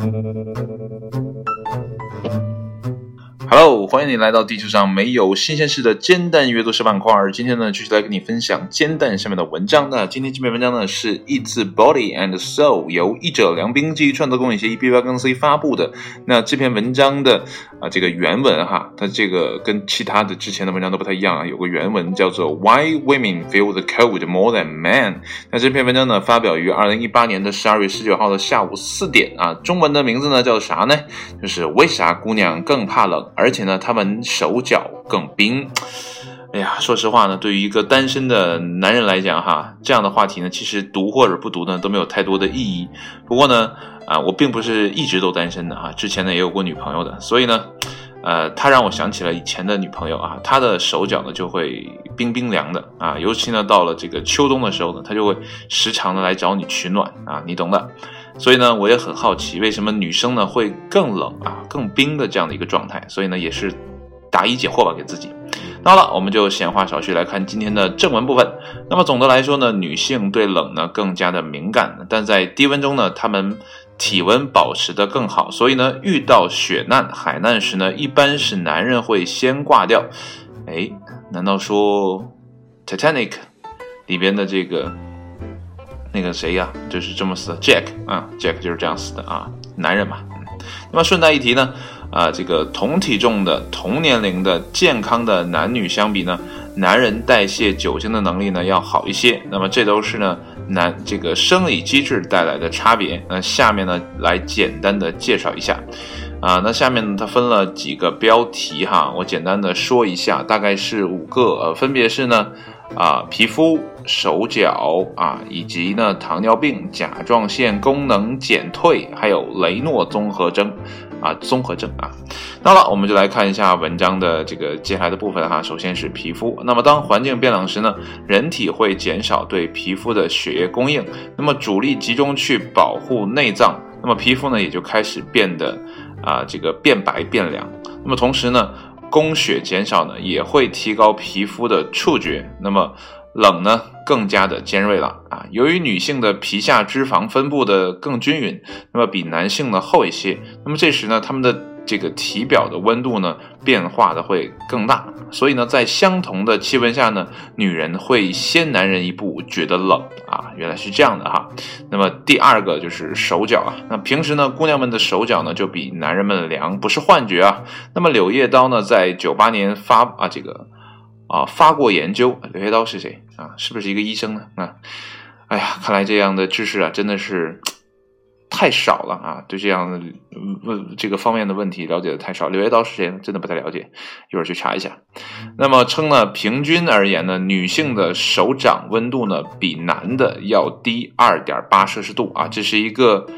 Thank you. 欢迎你来到地球上没有新鲜事的煎蛋阅读小板块。今天呢，继续来跟你分享煎蛋下面的文章。那今天这篇文章呢是《Eat Body and Soul》，由译者梁冰基于创作公益协议 B 八公 C 发布的。那这篇文章的啊这个原文哈，它这个跟其他的之前的文章都不太一样啊，有个原文叫做 Why Women Feel the Cold More Than Men。那这篇文章呢发表于二零一八年的十二月十九号的下午四点啊。中文的名字呢叫啥呢？就是为啥姑娘更怕冷？而且呢，他们手脚更冰。哎呀，说实话呢，对于一个单身的男人来讲，哈，这样的话题呢，其实读或者不读呢，都没有太多的意义。不过呢，啊，我并不是一直都单身的哈，之前呢也有过女朋友的，所以呢，呃，他让我想起了以前的女朋友啊，她的手脚呢就会冰冰凉的啊，尤其呢到了这个秋冬的时候呢，她就会时常的来找你取暖啊，你懂的。所以呢，我也很好奇，为什么女生呢会更冷啊、更冰的这样的一个状态？所以呢，也是答疑解惑吧，给自己。那好了，我们就闲话少叙，来看今天的正文部分。那么总的来说呢，女性对冷呢更加的敏感，但在低温中呢，她们体温保持的更好。所以呢，遇到雪难、海难时呢，一般是男人会先挂掉。哎，难道说 Titanic 里边的这个？那个谁呀，就是这么死的，Jack 啊，Jack 就是这样死的啊，男人嘛。那么顺带一提呢，啊，这个同体重的、同年龄的、健康的男女相比呢，男人代谢酒精的能力呢要好一些。那么这都是呢男这个生理机制带来的差别。那下面呢来简单的介绍一下，啊，那下面呢它分了几个标题哈，我简单的说一下，大概是五个，呃，分别是呢。啊，皮肤、手脚啊，以及呢，糖尿病、甲状腺功能减退，还有雷诺综合征，啊，综合症啊。那么，我们就来看一下文章的这个接下来的部分哈。首先是皮肤。那么，当环境变冷时呢，人体会减少对皮肤的血液供应，那么主力集中去保护内脏，那么皮肤呢也就开始变得啊，这个变白变凉。那么同时呢。供血减少呢，也会提高皮肤的触觉，那么冷呢更加的尖锐了啊。由于女性的皮下脂肪分布的更均匀，那么比男性呢厚一些，那么这时呢，他们的。这个体表的温度呢，变化的会更大，所以呢，在相同的气温下呢，女人会先男人一步觉得冷啊，原来是这样的哈。那么第二个就是手脚啊，那平时呢，姑娘们的手脚呢就比男人们凉，不是幻觉啊。那么柳叶刀呢，在九八年发啊这个啊发过研究，柳叶刀是谁啊？是不是一个医生呢？啊，哎呀，看来这样的知识啊，真的是。太少了啊！对这样的问这个方面的问题了解的太少。柳叶刀是谁呢？真的不太了解，一会儿去查一下。那么称呢，平均而言呢，女性的手掌温度呢比男的要低二点八摄氏度啊，这是一个。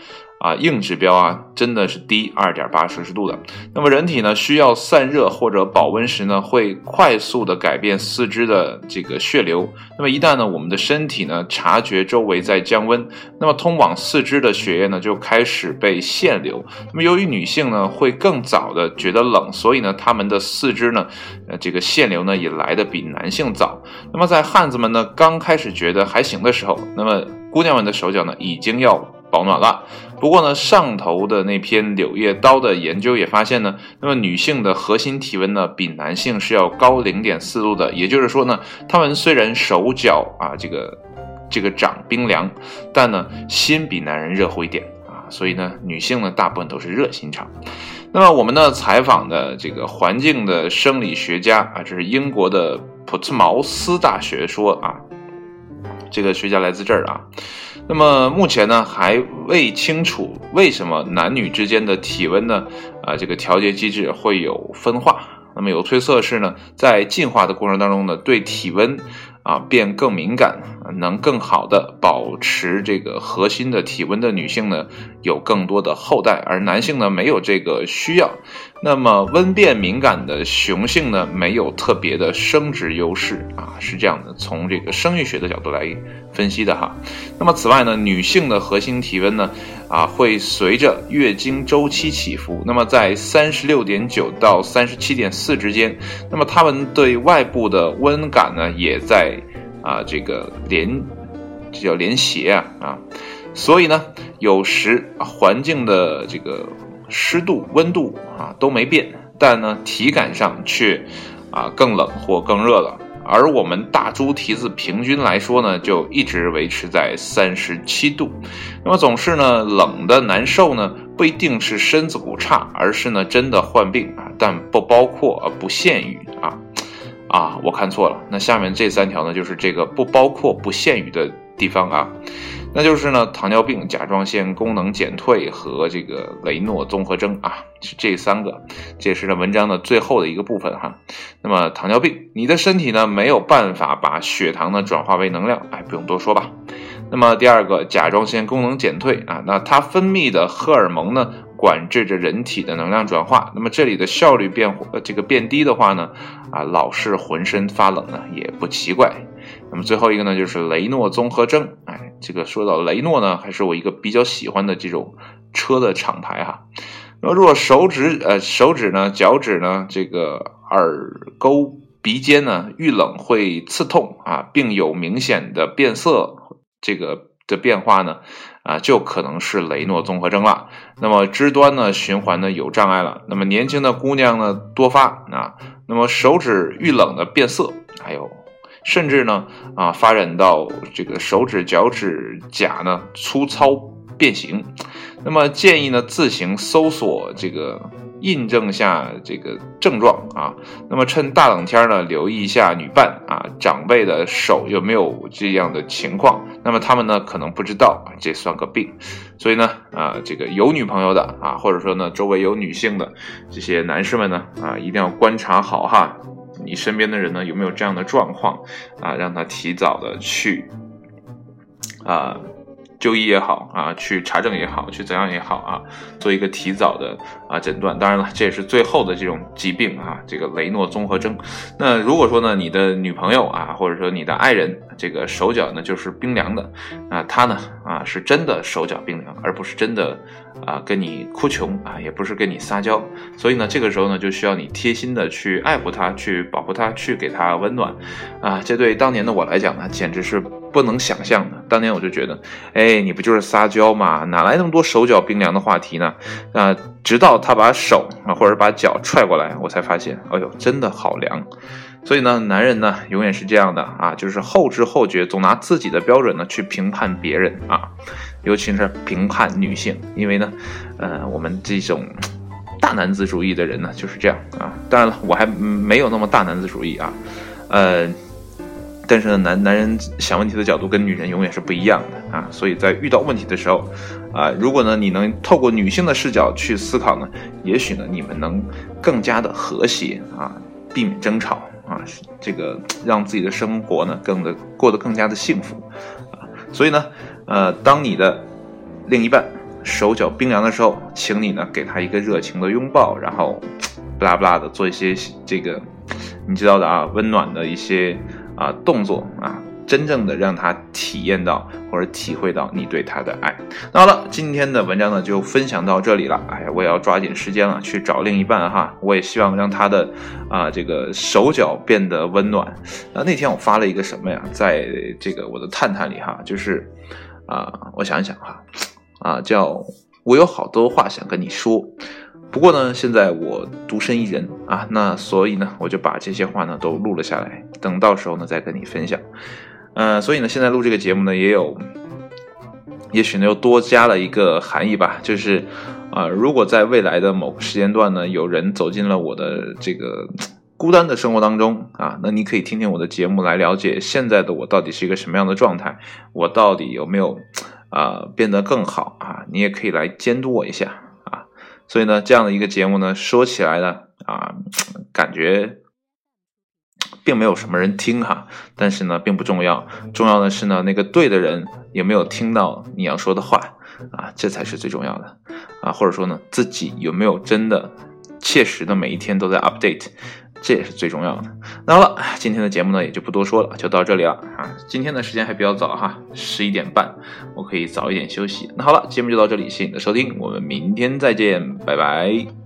啊，硬指标啊，真的是低二点八摄氏度的。那么人体呢，需要散热或者保温时呢，会快速的改变四肢的这个血流。那么一旦呢，我们的身体呢察觉周围在降温，那么通往四肢的血液呢就开始被限流。那么由于女性呢会更早的觉得冷，所以呢，她们的四肢呢，呃，这个限流呢也来的比男性早。那么在汉子们呢刚开始觉得还行的时候，那么姑娘们的手脚呢已经要保暖了。不过呢，上头的那篇柳叶刀的研究也发现呢，那么女性的核心体温呢比男性是要高零点四度的，也就是说呢，她们虽然手脚啊这个这个掌冰凉，但呢心比男人热乎一点啊，所以呢，女性呢大部分都是热心肠。那么我们呢采访的这个环境的生理学家啊，这是英国的普茨茅斯大学说啊，这个学家来自这儿啊。那么目前呢，还未清楚为什么男女之间的体温呢，啊，这个调节机制会有分化。那么有推测是呢，在进化的过程当中呢，对体温。啊，变更敏感，能更好的保持这个核心的体温的女性呢，有更多的后代，而男性呢没有这个需要。那么温变敏感的雄性呢，没有特别的生殖优势啊，是这样的，从这个生育学的角度来分析的哈。那么此外呢，女性的核心体温呢，啊，会随着月经周期起伏。那么在三十六点九到三十七点四之间，那么她们对外部的温感呢，也在。啊，这个连，这叫连携啊啊，所以呢，有时环境的这个湿度、温度啊都没变，但呢体感上却啊更冷或更热了。而我们大猪蹄子平均来说呢，就一直维持在三十七度。那么总是呢冷的难受呢，不一定是身子骨差，而是呢真的患病啊，但不包括啊不限于啊啊我看错了。那下面这三条呢，就是这个不包括不限于的地方啊。那就是呢，糖尿病、甲状腺功能减退和这个雷诺综合征啊，是这三个，这是呢文章的最后的一个部分哈。那么糖尿病，你的身体呢没有办法把血糖呢转化为能量，哎，不用多说吧。那么第二个，甲状腺功能减退啊，那它分泌的荷尔蒙呢管制着人体的能量转化，那么这里的效率变这个变低的话呢，啊，老是浑身发冷呢也不奇怪。那么最后一个呢，就是雷诺综合征。哎，这个说到雷诺呢，还是我一个比较喜欢的这种车的厂牌哈。那么如果手指呃手指呢、脚趾呢、这个耳沟、鼻尖呢遇冷会刺痛啊，并有明显的变色这个的变化呢，啊，就可能是雷诺综合征了。那么肢端呢循环呢有障碍了。那么年轻的姑娘呢多发啊。那么手指遇冷的变色，还有。甚至呢，啊，发展到这个手指、脚趾甲呢粗糙变形，那么建议呢自行搜索这个印证下这个症状啊。那么趁大冷天呢，留意一下女伴啊、长辈的手有没有这样的情况。那么他们呢可能不知道这算个病，所以呢，啊，这个有女朋友的啊，或者说呢周围有女性的这些男士们呢，啊，一定要观察好哈。你身边的人呢有没有这样的状况啊？让他提早的去啊就医也好啊，去查证也好，去怎样也好啊，做一个提早的啊诊断。当然了，这也是最后的这种疾病啊，这个雷诺综合征。那如果说呢，你的女朋友啊，或者说你的爱人，这个手脚呢就是冰凉的啊，他呢啊是真的手脚冰凉，而不是真的。啊，跟你哭穷啊，也不是跟你撒娇，所以呢，这个时候呢，就需要你贴心的去爱护他，去保护他，去给他温暖，啊，这对当年的我来讲呢，简直是不能想象的。当年我就觉得，哎，你不就是撒娇吗？哪来那么多手脚冰凉的话题呢？啊，直到他把手啊，或者把脚踹过来，我才发现，哎呦，真的好凉。所以呢，男人呢，永远是这样的啊，就是后知后觉，总拿自己的标准呢去评判别人啊。尤其是评判女性，因为呢，呃，我们这种大男子主义的人呢就是这样啊。当然了，我还没有那么大男子主义啊，呃，但是呢，男男人想问题的角度跟女人永远是不一样的啊。所以在遇到问题的时候啊，如果呢你能透过女性的视角去思考呢，也许呢你们能更加的和谐啊，避免争吵啊，这个让自己的生活呢更的过得更加的幸福啊。所以呢。呃，当你的另一半手脚冰凉的时候，请你呢给他一个热情的拥抱，然后，不拉不拉的做一些这个你知道的啊，温暖的一些啊动作啊。真正的让他体验到或者体会到你对他的爱。那好了，今天的文章呢就分享到这里了。哎呀，我也要抓紧时间了，去找另一半哈。我也希望让他的啊这个手脚变得温暖。啊，那天我发了一个什么呀？在这个我的探探里哈，就是啊，我想一想哈，啊叫我有好多话想跟你说。不过呢，现在我独身一人啊，那所以呢，我就把这些话呢都录了下来，等到时候呢再跟你分享。嗯，所以呢，现在录这个节目呢，也有，也许呢又多加了一个含义吧，就是，啊，如果在未来的某个时间段呢，有人走进了我的这个孤单的生活当中啊，那你可以听听我的节目来了解现在的我到底是一个什么样的状态，我到底有没有啊变得更好啊？你也可以来监督我一下。所以呢，这样的一个节目呢，说起来呢，啊，感觉。并没有什么人听哈，但是呢，并不重要，重要的是呢，那个对的人有没有听到你要说的话啊，这才是最重要的啊，或者说呢，自己有没有真的切实的每一天都在 update，这也是最重要的。那好了，今天的节目呢也就不多说了，就到这里了啊。今天的时间还比较早哈，十一点半，我可以早一点休息。那好了，节目就到这里，谢谢你的收听，我们明天再见，拜拜。